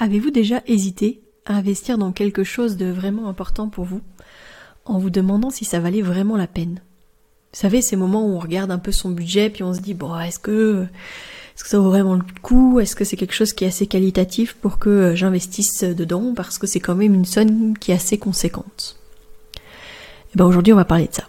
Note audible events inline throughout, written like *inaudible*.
Avez-vous déjà hésité à investir dans quelque chose de vraiment important pour vous en vous demandant si ça valait vraiment la peine? Vous savez, ces moments où on regarde un peu son budget puis on se dit bon, est-ce que est-ce que ça vaut vraiment le coup? Est-ce que c'est quelque chose qui est assez qualitatif pour que j'investisse dedans? Parce que c'est quand même une somme qui est assez conséquente. Et eh ben aujourd'hui, on va parler de ça.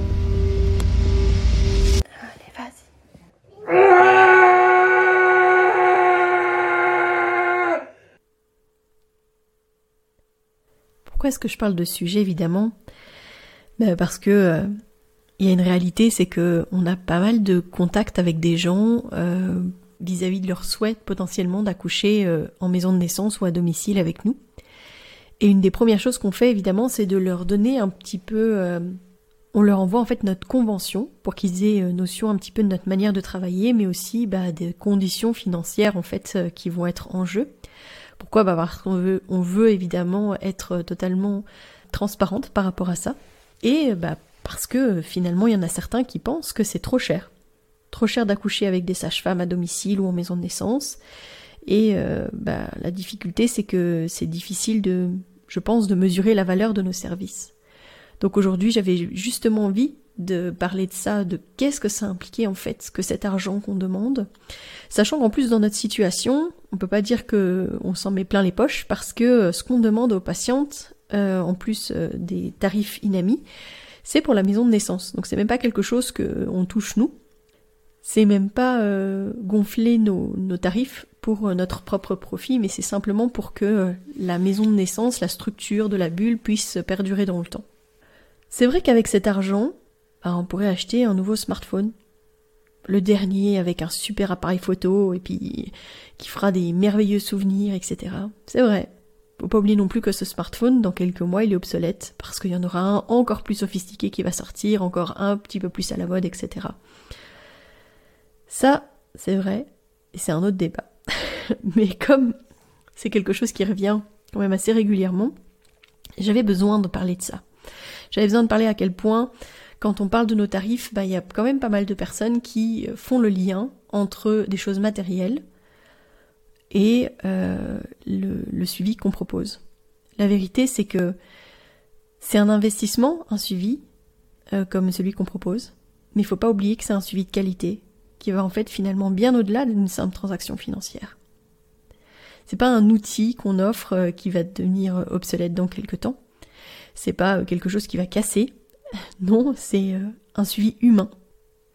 Pourquoi est-ce que je parle de sujet évidemment? Ben, Parce que euh, il y a une réalité, c'est que on a pas mal de contacts avec des gens euh, vis-à-vis de leur souhait potentiellement d'accoucher euh, en maison de naissance ou à domicile avec nous. Et une des premières choses qu'on fait évidemment, c'est de leur donner un petit peu on leur envoie en fait notre convention pour qu'ils aient notion un petit peu de notre manière de travailler, mais aussi bah, des conditions financières en fait qui vont être en jeu. Pourquoi bah Parce qu'on veut, on veut évidemment être totalement transparente par rapport à ça. Et bah, parce que finalement, il y en a certains qui pensent que c'est trop cher. Trop cher d'accoucher avec des sages-femmes à domicile ou en maison de naissance. Et euh, bah, la difficulté, c'est que c'est difficile de, je pense, de mesurer la valeur de nos services. Donc aujourd'hui, j'avais justement envie de parler de ça, de qu'est-ce que ça impliquait en fait, que cet argent qu'on demande. Sachant qu'en plus dans notre situation, on peut pas dire que on s'en met plein les poches parce que ce qu'on demande aux patientes, euh, en plus euh, des tarifs inamis, c'est pour la maison de naissance. Donc c'est même pas quelque chose que on touche nous. C'est même pas euh, gonfler nos, nos, tarifs pour notre propre profit, mais c'est simplement pour que la maison de naissance, la structure de la bulle puisse perdurer dans le temps. C'est vrai qu'avec cet argent, bah, on pourrait acheter un nouveau smartphone. Le dernier avec un super appareil photo et puis qui fera des merveilleux souvenirs, etc. C'est vrai. Faut pas oublier non plus que ce smartphone, dans quelques mois, il est obsolète, parce qu'il y en aura un encore plus sophistiqué qui va sortir, encore un petit peu plus à la mode, etc. Ça, c'est vrai, et c'est un autre débat. *laughs* Mais comme c'est quelque chose qui revient quand même assez régulièrement, j'avais besoin de parler de ça. J'avais besoin de parler à quel point quand on parle de nos tarifs, bah, il y a quand même pas mal de personnes qui euh, font le lien entre des choses matérielles et euh, le, suivi qu'on propose. La vérité, c'est que c'est un investissement, un suivi, euh, comme celui qu'on propose, mais il faut pas oublier que c'est un suivi de qualité, qui va en fait finalement bien au-delà d'une simple transaction financière. C'est pas un outil qu'on offre qui va devenir obsolète dans quelques temps. C'est pas quelque chose qui va casser, *laughs* Non, c'est euh, un suivi humain.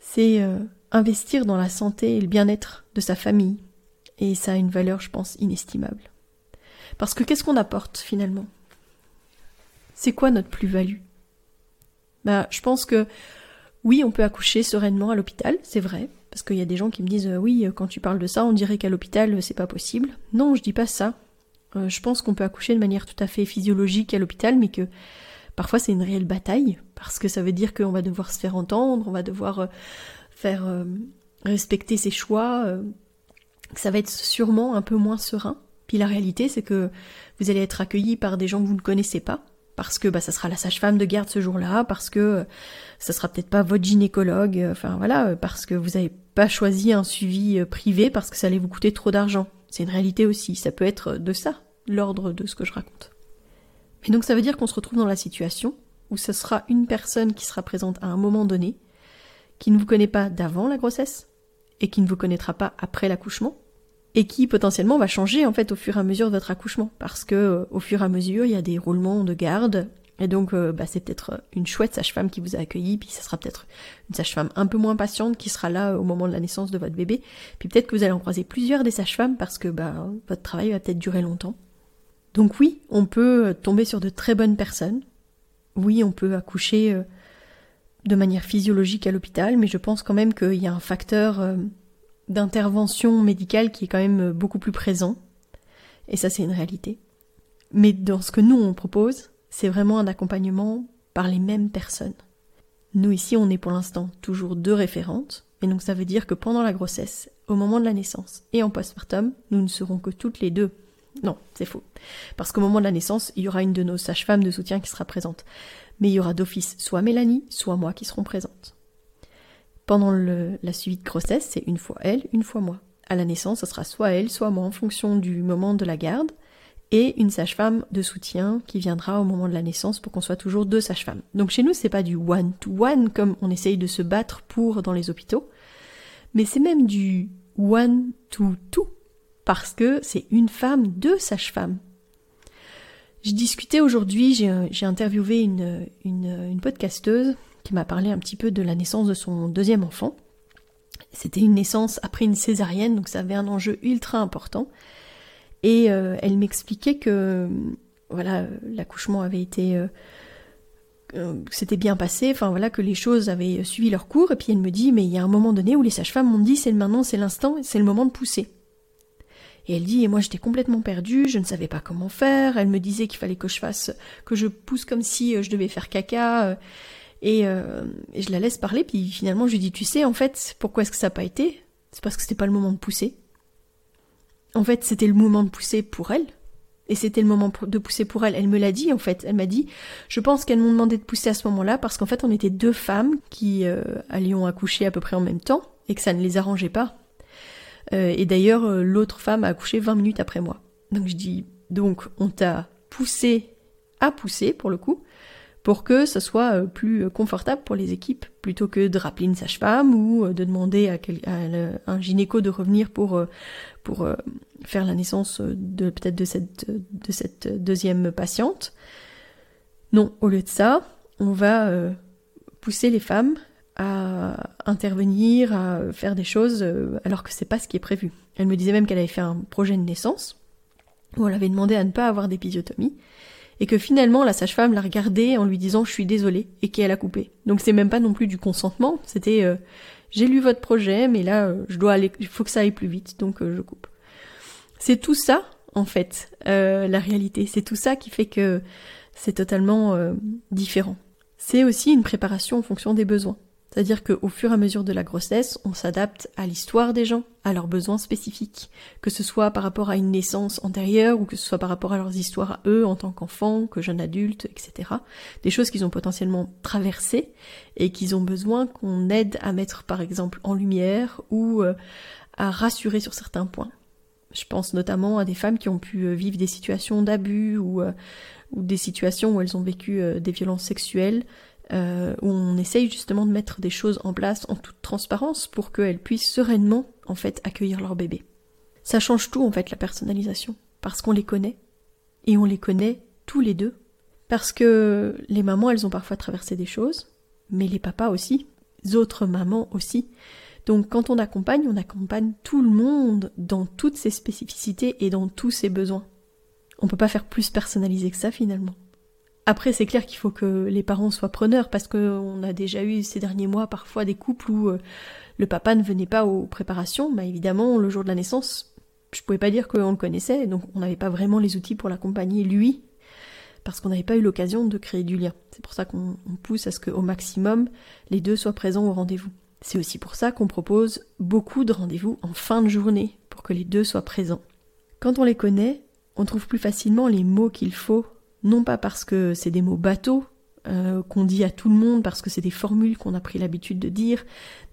C'est euh, investir dans la santé et le bien-être de sa famille. Et ça a une valeur, je pense, inestimable. Parce que qu'est-ce qu'on apporte finalement? C'est quoi notre plus-value? Bah, je pense que oui, on peut accoucher sereinement à l'hôpital, c'est vrai, parce qu'il y a des gens qui me disent euh, oui, quand tu parles de ça, on dirait qu'à l'hôpital c'est pas possible. Non, je dis pas ça. je pense qu'on peut accoucher de manière tout à fait physiologique à l'hôpital, mais que Parfois c'est une réelle bataille, parce que ça veut dire qu'on va devoir se faire entendre, on va devoir euh, faire euh, respecter ses choix, euh, que ça va être sûrement un peu moins serein. Puis la réalité c'est que vous allez être accueilli par des gens que vous ne connaissez pas, parce que bah, ça sera la sage-femme de garde ce jour-là, parce que ça sera peut-être pas votre gynécologue, enfin voilà, parce que vous n'avez pas choisi un suivi privé parce que ça allait vous coûter trop d'argent. C'est une réalité aussi, ça peut être de ça, l'ordre de ce que je raconte. Et donc ça veut dire qu'on se retrouve dans la situation où ce sera une personne qui sera présente à un moment donné, qui ne vous connaît pas d'avant la grossesse, et qui ne vous connaîtra pas après l'accouchement, et qui potentiellement va changer en fait au fur et à mesure de votre accouchement parce que euh, au fur et à mesure il y a des roulements de garde et donc euh, bah, c'est peut-être une chouette sage-femme qui vous a accueilli puis ça sera peut-être une sage-femme un peu moins patiente qui sera là au moment de la naissance de votre bébé. Puis peut-être que vous allez en croiser plusieurs des sages-femmes parce que bah, votre travail va peut-être durer longtemps donc oui on peut tomber sur de très bonnes personnes oui on peut accoucher de manière physiologique à l'hôpital mais je pense quand même qu'il y a un facteur d'intervention médicale qui est quand même beaucoup plus présent. Et ça, c'est une réalité. Mais dans ce que nous, on propose, c'est vraiment un accompagnement par les mêmes personnes. Nous, ici, on est pour l'instant toujours deux référentes. Et donc, ça veut dire que pendant la grossesse, au moment de la naissance et en postpartum, nous ne serons que toutes les deux. Non, c'est faux. Parce qu'au moment de la naissance, il y aura une de nos sages-femmes de soutien qui sera présente. Mais il y aura d'office soit Mélanie, soit moi qui seront présentes. Pendant la suivi de grossesse, c'est une fois elle, une fois moi. À la naissance, ce sera soit elle, soit moi en fonction du moment de la garde, et une sage-femme de soutien qui viendra au moment de la naissance pour qu'on soit toujours deux sages-femmes. Donc chez nous, c'est pas du one to one comme on essaye de se battre pour dans les hôpitaux, mais c'est même du one to two parce que c'est une femme, deux sages-femmes. J'ai discuté aujourd'hui, j'ai interviewé une, une, une podcasteuse qui m'a parlé un petit peu de la naissance de son deuxième enfant. C'était une naissance après une césarienne, donc ça avait un enjeu ultra important. Et euh, elle m'expliquait que voilà, l'accouchement avait été euh, euh, c'était bien passé, enfin voilà que les choses avaient suivi leur cours. Et puis elle me dit mais il y a un moment donné où les sages-femmes m'ont dit c'est maintenant, c'est l'instant, c'est le moment de pousser. Et elle dit, et moi j'étais complètement perdue, je ne savais pas comment faire. Elle me disait qu'il fallait que je fasse, que je pousse comme si je devais faire caca. Euh, et, je la laisse parler, puis finalement je lui dis, tu sais, en fait, pourquoi est-ce que ça n'a pas été? C'est parce que c'était pas le moment de pousser. En fait, c'était le moment de pousser pour elle. Et c'était le moment de pousser pour elle. Elle me l'a dit, en fait. Elle m'a dit, je pense qu'elles m'ont demandé de pousser à ce moment-là parce qu'en fait, on était deux femmes qui euh, allions accoucher à peu près en même temps et que ça ne les arrangeait pas. Euh, et d'ailleurs, l'autre femme a accouché 20 minutes après moi. Donc je dis, donc on t'a poussé à pousser pour le coup, pour que ce soit euh, plus confortable pour les équipes, plutôt que de rappeler une sage-femme ou euh, de demander à, un gynéco de revenir pour, euh, pour faire la naissance peut-être de cette deuxième patiente. Non, au lieu de ça, on va pousser les femmes à intervenir, à faire des choses alors que c'est pas ce qui est prévu. Elle me disait même qu'elle avait fait un projet de naissance où on l'avait demandé à ne pas avoir d'épisiotomie et que finalement la sage-femme l'a regardé en lui disant je suis désolée et qu'elle a coupé. Donc c'est même pas non plus du consentement, c'était euh, j'ai lu votre projet mais là euh, je dois aller il faut que ça aille plus vite donc euh, je coupe. C'est tout ça en fait la réalité, c'est tout ça qui fait que c'est totalement différent. C'est aussi une préparation en fonction des besoins. C'est-à-dire qu'au fur et à mesure de la grossesse, on s'adapte à l'histoire des gens, à leurs besoins spécifiques, que ce soit par rapport à une naissance antérieure ou que ce soit par rapport à leurs histoires à eux en tant qu'enfants, que jeunes adultes, etc. Des choses qu'ils ont potentiellement traversées et qu'ils ont besoin qu'on aide à mettre par exemple en lumière ou euh, à rassurer sur certains points. Je pense notamment à des femmes qui ont pu euh, vivre des situations d'abus euh, ou des situations où elles ont vécu des violences sexuelles euh, où on essaye justement de mettre des choses en place en toute transparence pour qu'elles puissent sereinement en fait accueillir leur bébé. Ça change tout en fait la personnalisation, parce qu'on les connaît, et on les connaît tous les deux, parce que les mamans elles ont parfois traversé des choses, mais les papas aussi, les autres mamans aussi. Donc quand on accompagne, on accompagne tout le monde dans toutes ses spécificités et dans tous ses besoins. On peut pas faire plus personnalisé que ça finalement. Après, c'est clair qu'il faut que les parents soient preneurs parce qu'on a déjà eu ces derniers mois parfois des couples où euh, le papa ne venait pas aux préparations. Bah évidemment, le jour de la naissance, je pouvais pas dire qu'on le connaissait, donc on n'avait pas vraiment les outils pour l'accompagner lui, parce qu'on n'avait pas eu l'occasion de créer du lien. C'est pour ça qu'on pousse à ce qu'au maximum les deux soient présents au rendez-vous. C'est aussi pour ça qu'on propose beaucoup de rendez-vous en fin de journée pour que les deux soient présents. Quand on les connaît, on trouve plus facilement les mots qu'il faut non pas parce que c'est des mots bateaux euh, qu'on dit à tout le monde, parce que c'est des formules qu'on a pris l'habitude de dire,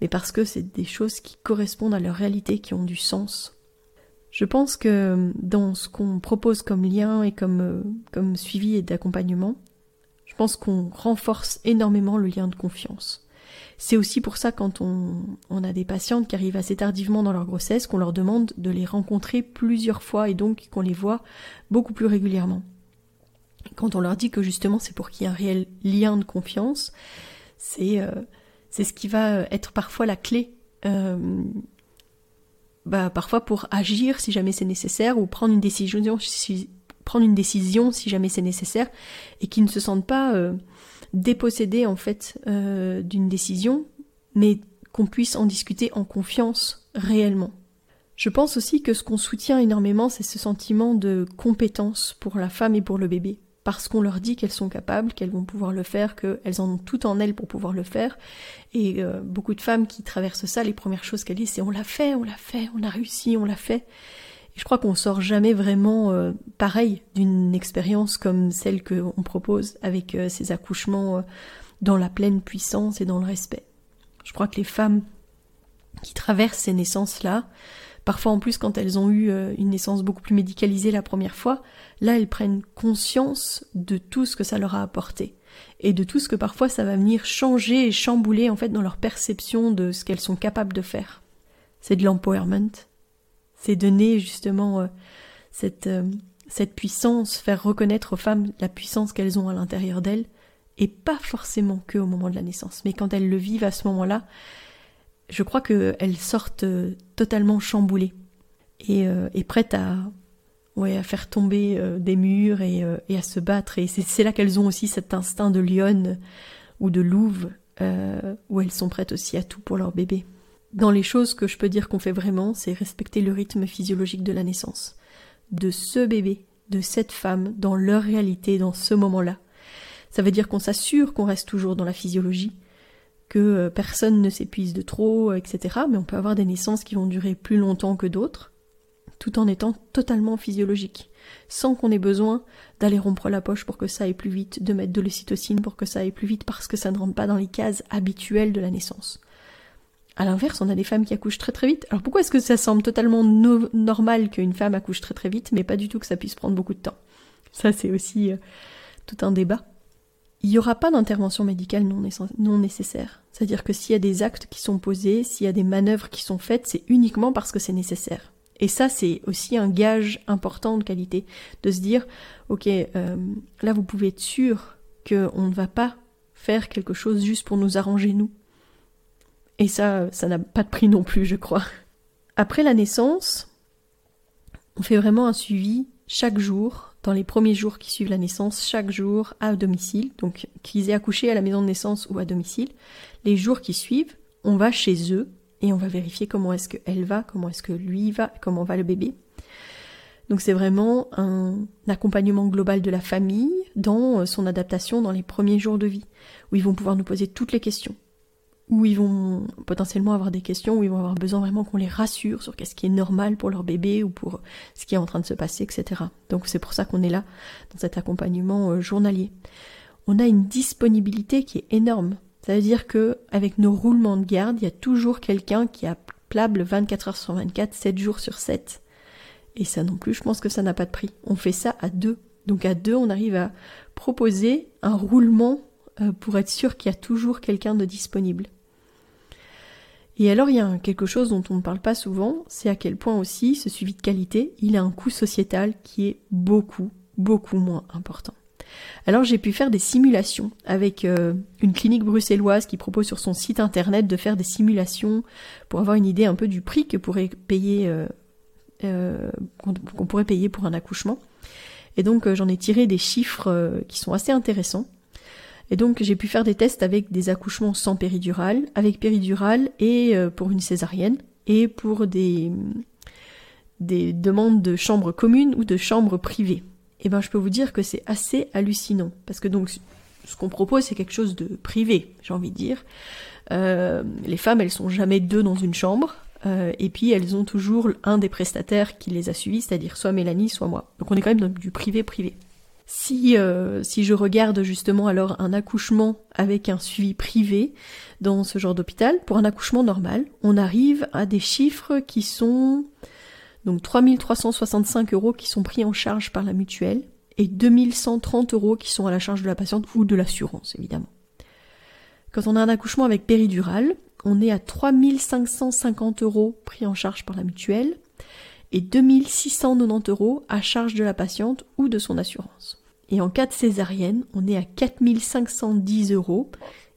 mais parce que c'est des choses qui correspondent à leur réalité, qui ont du sens. Je pense que dans ce qu'on propose comme lien et comme, euh, comme suivi et d'accompagnement, je pense qu'on renforce énormément le lien de confiance. C'est aussi pour ça quand on, on, a des patientes qui arrivent assez tardivement dans leur grossesse qu'on leur demande de les rencontrer plusieurs fois et donc qu'on les voit beaucoup plus régulièrement. Quand on leur dit que justement c'est pour qu'il y ait un réel lien de confiance, c'est euh, ce qui va être parfois la clé. Euh, bah, parfois pour agir si jamais c'est nécessaire ou prendre une décision si, prendre une décision si jamais c'est nécessaire et qui ne se sentent pas euh, dépossédés en fait euh, d'une décision mais qu'on puisse en discuter en confiance réellement. Je pense aussi que ce qu'on soutient énormément c'est ce sentiment de compétence pour la femme et pour le bébé parce qu'on leur dit qu'elles sont capables, qu'elles vont pouvoir le faire, qu'elles en ont tout en elles pour pouvoir le faire. Et euh, beaucoup de femmes qui traversent ça, les premières choses qu'elles disent, c'est on l'a fait, on l'a fait, on a réussi, on l'a fait. Et je crois qu'on sort jamais vraiment euh, pareil d'une expérience comme celle qu'on propose avec euh, ces accouchements dans la pleine puissance et dans le respect. Je crois que les femmes qui traversent ces naissances-là, parfois en plus quand elles ont eu une naissance beaucoup plus médicalisée la première fois, là elles prennent conscience de tout ce que ça leur a apporté et de tout ce que parfois ça va venir changer et chambouler en fait dans leur perception de ce qu'elles sont capables de faire. C'est de l'empowerment, c'est donner justement euh, cette, euh, cette puissance, faire reconnaître aux femmes la puissance qu'elles ont à l'intérieur d'elles, et pas forcément que au moment de la naissance, mais quand elles le vivent à ce moment-là, je crois qu'elles sortent euh, totalement chamboulées et, et prêtes à, ouais, à faire tomber euh, des murs et, euh, et, à se battre. Et c'est là qu'elles ont aussi cet instinct de lionne ou de louve, euh, où elles sont prêtes aussi à tout pour leur bébé. Dans les choses que je peux dire qu'on fait vraiment, c'est respecter le rythme physiologique de la naissance. De ce bébé, de cette femme, dans leur réalité, dans ce moment-là. Ça veut dire qu'on s'assure qu'on reste toujours dans la physiologie, que personne ne s'épuise de trop, etc. Mais on peut avoir des naissances qui vont durer plus longtemps que d'autres tout en étant totalement physiologique, sans qu'on ait besoin d'aller rompre la poche pour que ça aille plus vite, de mettre de l'ocytocine pour que ça aille plus vite parce que ça ne rentre pas dans les cases habituelles de la naissance. À l'inverse, on a des femmes qui accouchent très très vite. Alors pourquoi est-ce que ça semble totalement normal qu'une femme accouche très très vite, mais pas du tout que ça puisse prendre beaucoup de temps? Ça, c'est aussi euh, tout un débat. Il n'y aura pas d'intervention médicale non, nécessaire. C'est-à-dire que s'il y a des actes qui sont posés, s'il y a des manœuvres qui sont faites, c'est uniquement parce que c'est nécessaire. Et ça, c'est aussi un gage important de qualité, de se dire, ok, euh, là, vous pouvez être sûr qu'on ne va pas faire quelque chose juste pour nous arranger nous. Et ça, ça n'a pas de prix non plus, je crois. Après la naissance, on fait vraiment un suivi chaque jour, dans les premiers jours qui suivent la naissance, chaque jour à domicile, donc qu'ils aient accouché à la maison de naissance ou à domicile. Les jours qui suivent, on va chez eux et on va vérifier comment est-ce qu'elle va, comment est-ce que lui va, comment va le bébé. Donc c'est vraiment un accompagnement global de la famille dans euh, son adaptation dans les premiers jours de vie, où ils vont pouvoir nous poser toutes les questions, où ils vont potentiellement avoir des questions, où ils vont avoir besoin vraiment qu'on les rassure sur qu'est-ce qui est normal pour leur bébé ou pour ce qui est en train de se passer, etc. Donc c'est pour ça qu'on est là dans cet accompagnement euh, journalier. On a une disponibilité qui est énorme. Ça veut dire que avec nos roulements de garde, il y a toujours quelqu'un qui a plable 24 heures sur 24, 7 jours sur 7. Et ça non plus, je pense que ça n'a pas de prix. On fait ça à deux. Donc à deux, on arrive à proposer un roulement pour être sûr qu'il y a toujours quelqu'un de disponible. Et alors il y a quelque chose dont on ne parle pas souvent, c'est à quel point aussi ce suivi de qualité, il a un coût sociétal qui est beaucoup, beaucoup moins important. Alors j'ai pu faire des simulations avec euh, une clinique bruxelloise qui propose sur son site internet de faire des simulations pour avoir une idée un peu du prix que pourrait payer euh, euh, qu'on pourrait payer pour un accouchement. Et donc j'en ai tiré des chiffres qui sont assez intéressants. Et donc j'ai pu faire des tests avec des accouchements sans péridurale, avec péridurale et pour une césarienne et pour des des demandes de chambres communes ou de chambres privées eh ben je peux vous dire que c'est assez hallucinant. Parce que donc ce qu'on propose c'est quelque chose de privé, j'ai envie de dire. Euh, les femmes elles sont jamais deux dans une chambre. Euh, et puis elles ont toujours un des prestataires qui les a suivis, c'est-à-dire soit Mélanie, soit moi. Donc on est quand même dans du privé-privé. Si, euh, si je regarde justement alors un accouchement avec un suivi privé dans ce genre d'hôpital, pour un accouchement normal, on arrive à des chiffres qui sont donc 3365 euros qui sont pris en charge par la mutuelle et 2130 euros qui sont à la charge de la patiente ou de l'assurance évidemment. Quand on a un accouchement avec péridurale, on est à 3550 euros pris en charge par la mutuelle et 2690 euros à charge de la patiente ou de son assurance. Et en cas de césarienne, on est à 4510 euros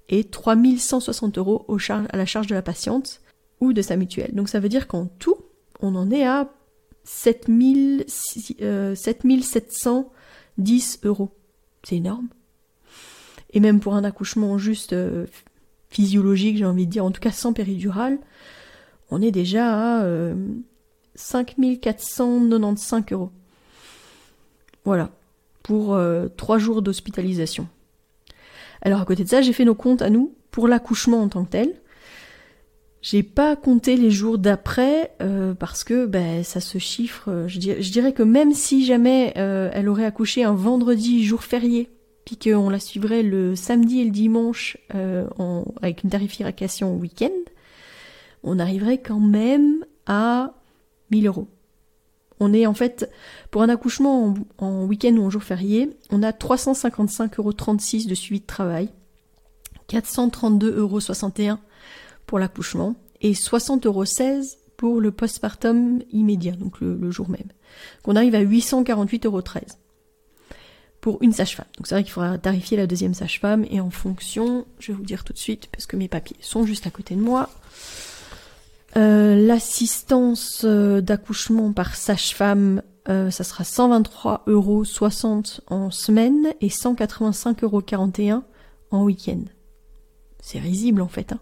et 3160 euros à la charge de la patiente ou de sa mutuelle. Donc ça veut dire qu'en tout, on en est à 7710 euh, euros. C'est énorme. Et même pour un accouchement juste euh, physiologique, j'ai envie de dire, en tout cas sans péridurale, on est déjà à 5495 euh, euros. Voilà, pour trois jours d'hospitalisation. Alors à côté de ça, j'ai fait nos comptes à nous pour l'accouchement en tant que tel. J'ai pas compté les jours d'après euh, parce que ben, ça se chiffre. Euh, je, dirais, que même si jamais euh, elle aurait accouché un vendredi jour férié, puis qu'on la suivrait le samedi et le dimanche avec une tarification week-end, on arriverait quand même à 1000 euros. On est en fait, pour un accouchement en, en week-end ou en jour férié, on a 355,36 euros de suivi de travail, 432,61 euros pour l'accouchement et 60,16 euros pour le postpartum immédiat, donc le, jour même. Qu'on arrive à 848,13 euros pour une sage-femme. Donc c'est vrai qu'il faudra tarifier la deuxième sage-femme et en fonction, je vais vous dire tout de suite parce que mes papiers sont juste à côté de moi. Euh, l'assistance euh, d'accouchement par sage-femme, euh, ça sera 123,60 euros en semaine et 185,41 euros en week-end. C'est risible en fait. Hein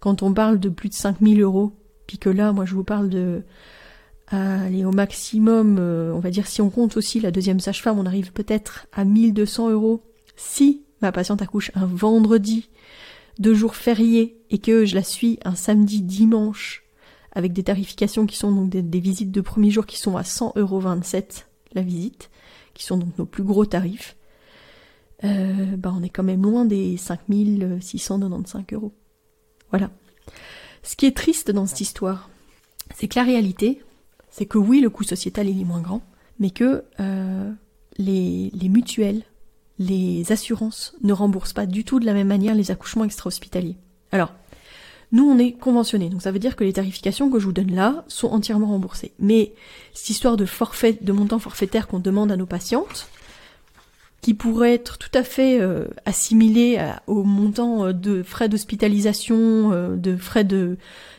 quand on parle de plus de 5000 euros, puis que là, moi je vous parle de aller au maximum, on va dire si on compte aussi la deuxième sage-femme, on arrive peut-être à 1200 euros si ma patiente accouche un vendredi, deux jours fériés, et que je la suis un samedi, dimanche, avec des tarifications qui sont donc des, visites de premier jour qui sont à 100,27 euros la visite, qui sont donc nos plus gros tarifs, euh, bah on est quand même loin des 5695 euros. Voilà. Ce qui est triste dans cette histoire, c'est que la réalité, c'est que oui, le coût sociétal est moins grand, mais que euh, les, mutuelles, les assurances ne remboursent pas du tout de la même manière les accouchements extra-hospitaliers. Alors, nous, on est conventionnés, donc ça veut dire que les tarifications que je vous donne là sont entièrement remboursées. Mais cette histoire de forfait, de montant forfaitaire qu'on demande à nos patientes, qui pourrait être tout à fait euh, assimilé au montant euh, de frais d'hospitalisation, euh, de frais de,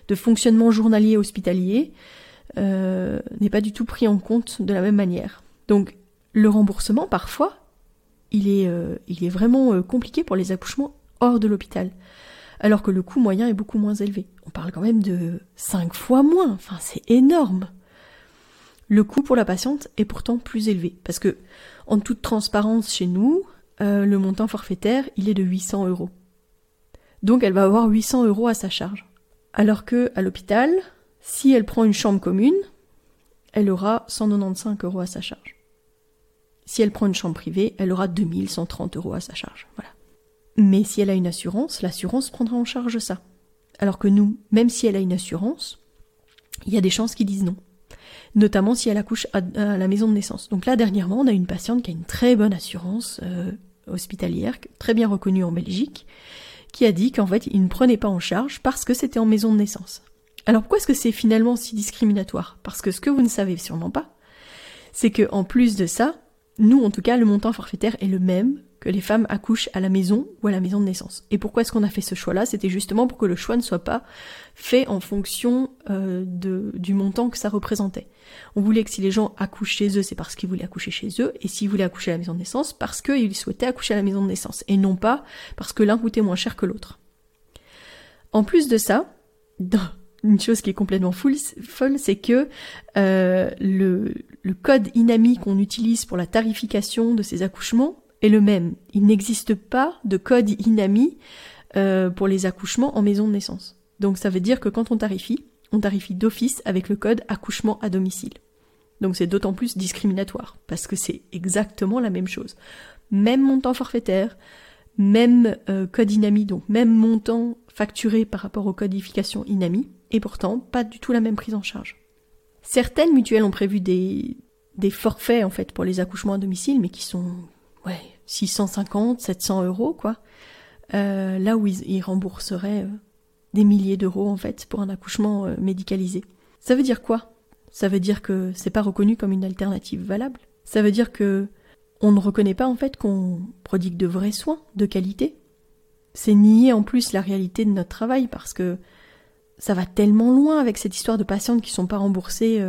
de, fonctionnement journalier hospitalier, n'est pas du tout pris en compte de la même manière. Donc le remboursement, parfois, il est, il est vraiment compliqué pour les accouchements hors de l'hôpital, alors que le coût moyen est beaucoup moins élevé. On parle quand même de 5 fois moins, enfin c'est énorme. Le coût pour la patiente est pourtant plus élevé, parce que en toute transparence chez nous, euh, le montant forfaitaire, il est de 800 euros. Donc elle va avoir 800 euros à sa charge. Alors que à l'hôpital, si elle prend une chambre commune, elle aura 195 euros à sa charge. Si elle prend une chambre privée, elle aura 2130 euros à sa charge. Voilà. Mais si elle a une assurance, l'assurance prendra en charge ça. Alors que nous, même si elle a une assurance, il y a des chances qu'ils disent non notamment si elle accouche à, la maison de naissance. Donc là, dernièrement, on a une patiente qui a une très bonne assurance euh, hospitalière, très bien reconnue en Belgique, qui a dit qu'en fait, il ne prenait pas en charge parce que c'était en maison de naissance. Alors pourquoi est-ce que c'est finalement si discriminatoire? Parce que ce que vous ne savez sûrement pas, c'est que en plus de ça, nous, en tout cas, le montant forfaitaire est le même que les femmes accouchent à la maison ou à la maison de naissance. Et pourquoi est-ce qu'on a fait ce choix-là? C'était justement pour que le choix ne soit pas fait en fonction euh, de, du montant que ça représentait. On voulait que si les gens accouchent chez eux, c'est parce qu'ils voulaient accoucher chez eux, et s'ils voulaient accoucher à la maison de naissance, parce qu'ils souhaitaient accoucher à la maison de naissance, et non pas parce que l'un coûtait moins cher que l'autre. En plus de ça, une chose qui est complètement folle, c'est que euh, le, le code INAMI qu'on utilise pour la tarification de ces accouchements est le même. Il n'existe pas de code INAMI euh, pour les accouchements en maison de naissance. Donc ça veut dire que quand on tarifie, on tarifie d'office avec le code accouchement à domicile. Donc c'est d'autant plus discriminatoire, parce que c'est exactement la même chose. Même montant forfaitaire, même euh, code INAMI, donc même montant facturé par rapport aux codifications INAMI, et pourtant pas du tout la même prise en charge. Certaines mutuelles ont prévu des, des forfaits en fait pour les accouchements à domicile, mais qui sont ouais 650, 700 euros quoi. euh, là où ils, rembourseraient euh, des milliers d'euros en fait pour un accouchement euh, médicalisé. Ça veut dire quoi? Ça veut dire que c'est pas reconnu comme une alternative valable? Ça veut dire que on ne reconnaît pas en fait qu'on prodigue de vrais soins de qualité? C'est nier en plus la réalité de notre travail parce que ça va tellement loin avec cette histoire de patientes qui sont pas remboursées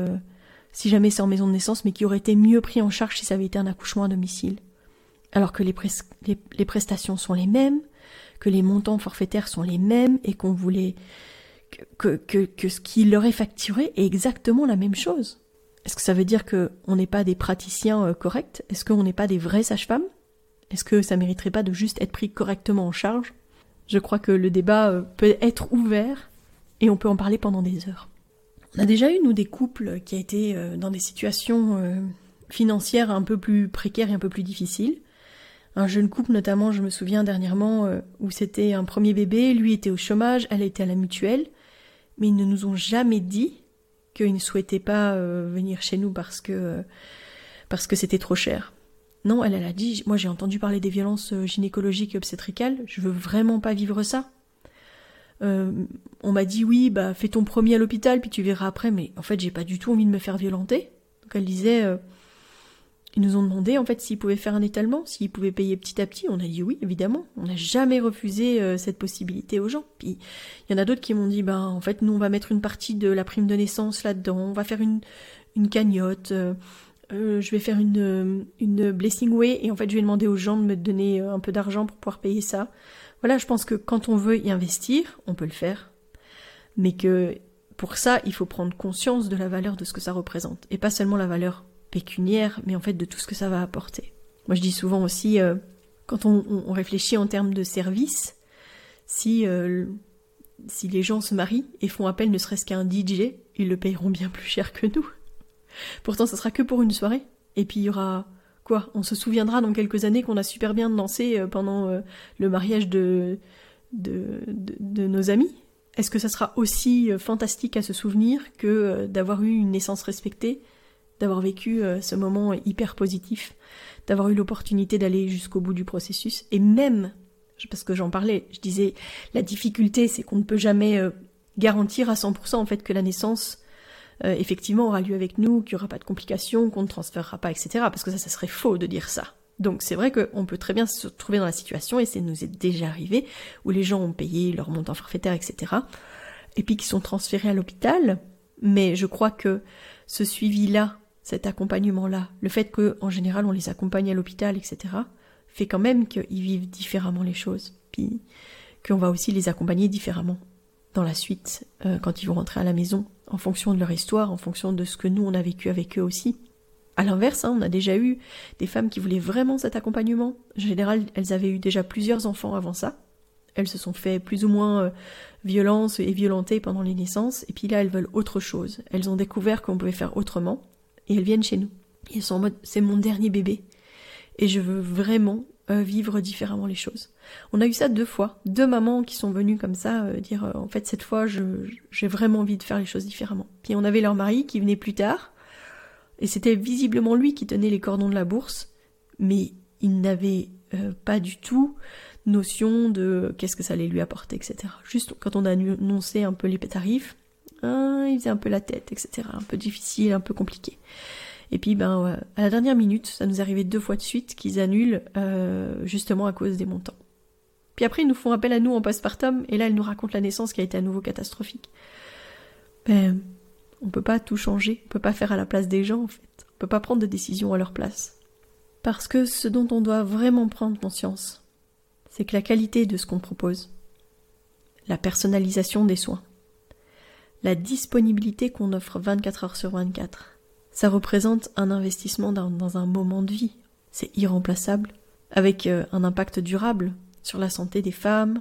si jamais c'est en maison de naissance mais qui auraient été mieux pris en charge si ça avait été un accouchement à domicile. Alors que les, les prestations sont les mêmes, que les montants forfaitaires sont les mêmes et qu'on voulait que, que, que, ce qui leur est facturé est exactement la même chose. Est-ce que ça veut dire qu'on n'est pas des praticiens euh, corrects? Est-ce qu'on n'est pas des vraies sages-femmes? Est-ce que ça mériterait pas de juste être pris correctement en charge? Je crois que le débat euh, peut être ouvert et on peut en parler pendant des heures. On a déjà eu, nous, des couples qui ont été euh, dans des situations financières un peu plus précaires et un peu plus difficiles un jeune couple notamment, je me souviens dernièrement, euh, où c'était un premier bébé, lui était au chômage, elle était à la mutuelle, mais ils ne nous ont jamais dit qu'ils ne souhaitaient pas euh, venir chez nous parce que euh, parce que c'était trop cher. Non, elle, elle a dit, moi j'ai entendu parler des violences gynécologiques et obstétricales, je veux vraiment pas vivre ça. On m'a dit oui, bah fais ton premier à l'hôpital puis tu verras après, mais en fait j'ai pas du tout envie de me faire violenter. Donc elle disait ils nous ont demandé en fait s'ils pouvaient faire un étalement, s'ils pouvaient payer petit à petit. On a dit oui, évidemment. On n'a jamais refusé euh, cette possibilité aux gens. Puis il y en a d'autres qui m'ont dit ben en fait nous on va mettre une partie de la prime de naissance là-dedans, on va faire une une cagnotte. Euh, euh, je vais faire une, une blessing way et en fait je vais demander aux gens de me donner un peu d'argent pour pouvoir payer ça. Voilà, je pense que quand on veut y investir, on peut le faire, mais que pour ça il faut prendre conscience de la valeur de ce que ça représente et pas seulement la valeur pécuniaire, mais en fait de tout ce que ça va apporter. Moi je dis souvent aussi, euh, quand on, réfléchit en termes de service, si, euh, si les gens se marient et font appel ne serait-ce qu'à un DJ, ils le payeront bien plus cher que nous. Pourtant ça sera que pour une soirée, et puis il y aura quoi On se souviendra dans quelques années qu'on a super bien dansé euh, pendant le mariage de, de, nos amis? Est-ce que ça sera aussi fantastique à se souvenir que d'avoir eu une naissance respectée d'avoir vécu euh, ce moment hyper positif, d'avoir eu l'opportunité d'aller jusqu'au bout du processus, et même, parce que j'en parlais, je disais, la difficulté, c'est qu'on ne peut jamais euh, garantir à 100% en fait que la naissance euh, effectivement aura lieu avec nous, qu'il n'y aura pas de complications, qu'on ne transférera pas, etc. Parce que ça, ça serait faux de dire ça. Donc c'est vrai qu'on peut très bien se trouver dans la situation, et c'est nous est déjà arrivé, où les gens ont payé leur montant forfaitaire, etc. Et puis qui sont transférés à l'hôpital. Mais je crois que ce suivi-là cet accompagnement-là, le fait qu'en général on les accompagne à l'hôpital, etc., fait quand même qu'ils vivent différemment les choses, puis qu'on va aussi les accompagner différemment dans la suite, euh, quand ils vont rentrer à la maison, en fonction de leur histoire, en fonction de ce que nous on a vécu avec eux aussi. À l'inverse, hein, on a déjà eu des femmes qui voulaient vraiment cet accompagnement. En général, elles avaient eu déjà plusieurs enfants avant ça. Elles se sont fait plus ou moins euh, violence et violenter pendant les naissances, et puis là, elles veulent autre chose. Elles ont découvert qu'on pouvait faire autrement, et elles viennent chez nous. Elles sont en mode c'est mon dernier bébé et je veux vraiment euh, vivre différemment les choses. On a eu ça deux fois, deux mamans qui sont venues comme ça euh, dire euh, en fait cette fois j'ai vraiment envie de faire les choses différemment. Puis on avait leur mari qui venait plus tard et c'était visiblement lui qui tenait les cordons de la bourse, mais il n'avait pas du tout notion de qu'est-ce que ça allait lui apporter, etc. Juste quand on a annoncé un peu les tarifs, Hein, il faisait un peu la tête, etc. Un peu difficile, un peu compliqué. Et puis, ben, à la dernière minute, ça nous arrivait deux fois de suite qu'ils annulent, euh, justement à cause des montants. Puis après, ils nous font appel à nous en postpartum, et là, elle nous raconte la naissance qui a été à nouveau catastrophique. Ben, on peut pas tout changer, on peut pas faire à la place des gens, en fait. On peut pas prendre de décisions à leur place. Parce que ce dont on doit vraiment prendre conscience, c'est que la qualité de ce qu'on propose, la personnalisation des soins, la disponibilité qu'on offre 24 heures sur 24. Ça représente un investissement dans, un moment de vie. C'est irremplaçable, avec euh, un impact durable sur la santé des femmes,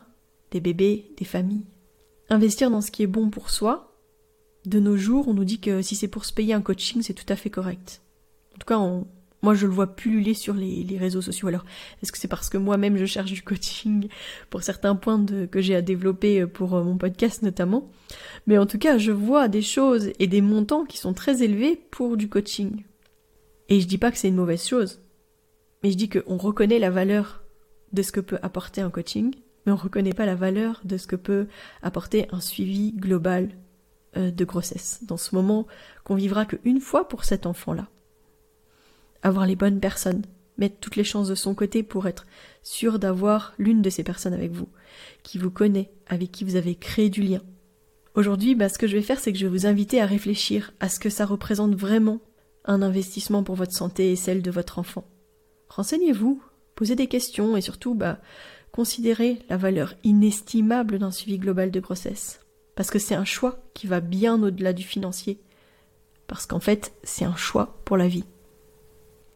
des bébés, des familles. Investir dans ce qui est bon pour soi, de nos jours, on nous dit que si c'est pour se payer un coaching, c'est tout à fait correct. En tout cas, on, moi, je le vois pulluler sur les, réseaux sociaux. Alors, est-ce que c'est parce que moi-même je cherche du coaching pour certains points que j'ai à développer pour euh, mon podcast notamment? Mais en tout cas, je vois des choses et des montants qui sont très élevés pour du coaching. Et je dis pas que c'est une mauvaise chose, mais je dis qu'on reconnaît la valeur de ce que peut apporter un coaching, mais on reconnaît pas la valeur de ce que peut apporter un suivi global euh, de grossesse, dans ce moment qu'on vivra qu'une fois pour cet enfant-là. Avoir les bonnes personnes, mettre toutes les chances de son côté pour être sûr d'avoir l'une de ces personnes avec vous, qui vous connaît, avec qui vous avez créé du lien. Aujourd'hui, bah, ce que je vais faire, c'est que je vais vous inviter à réfléchir à ce que ça représente vraiment un investissement pour votre santé et celle de votre enfant. Renseignez-vous, posez des questions et surtout, bah, considérez la valeur inestimable d'un suivi global de grossesse. Parce que c'est un choix qui va bien au-delà du financier. Parce qu'en fait, c'est un choix pour la vie.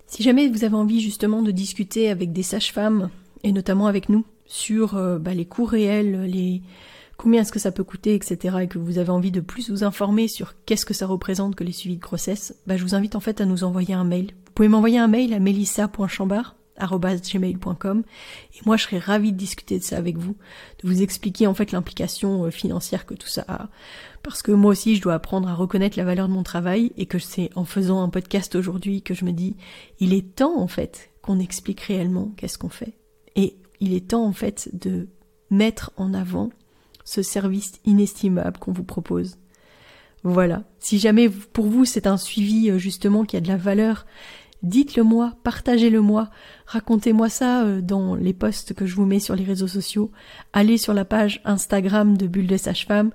Si jamais vous avez envie justement de discuter avec des sages-femmes, et notamment avec nous, sur euh, bah, les coûts réels, les combien est-ce que ça peut coûter, etc., et que vous avez envie de plus vous informer sur qu'est-ce que ça représente que les suivis de grossesse, bah, je vous invite en fait à nous envoyer un mail. Vous pouvez m'envoyer un mail à melissa.chambard gmail.com et moi je serais ravie de discuter de ça avec vous, de vous expliquer en fait l'implication euh, financière que tout ça a. Parce que moi aussi je dois apprendre à reconnaître la valeur de mon travail et que c'est en faisant un podcast aujourd'hui que je me dis il est temps en fait qu'on explique réellement qu'est-ce qu'on fait. Et il est temps en fait de mettre en avant ce service inestimable qu'on vous propose. Voilà. Si jamais pour vous c'est un suivi euh, justement qui a de la valeur dites-le moi, partagez-le moi, racontez-moi ça euh, dans les posts que je vous mets sur les réseaux sociaux. Allez sur la page Instagram de Bulle de Sage-Femme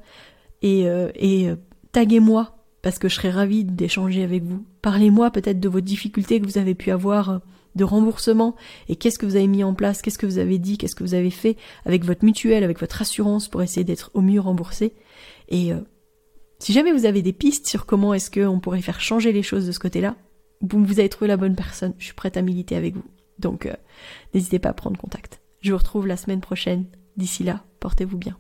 et, euh, euh, taguez-moi parce que je serais ravie d'échanger avec vous. Parlez-moi peut-être de vos difficultés que vous avez pu avoir de remboursement et qu'est-ce que vous avez mis en place, qu'est-ce que vous avez dit, qu'est-ce que vous avez fait avec votre mutuelle, avec votre assurance pour essayer d'être au mieux remboursé. Et si jamais vous avez des pistes sur comment est-ce qu'on pourrait faire changer les choses de ce côté-là, vous avez trouvé la bonne personne, je suis prête à militer avec vous. Donc euh, n'hésitez pas à prendre contact. Je vous retrouve la semaine prochaine. D'ici là, portez-vous bien.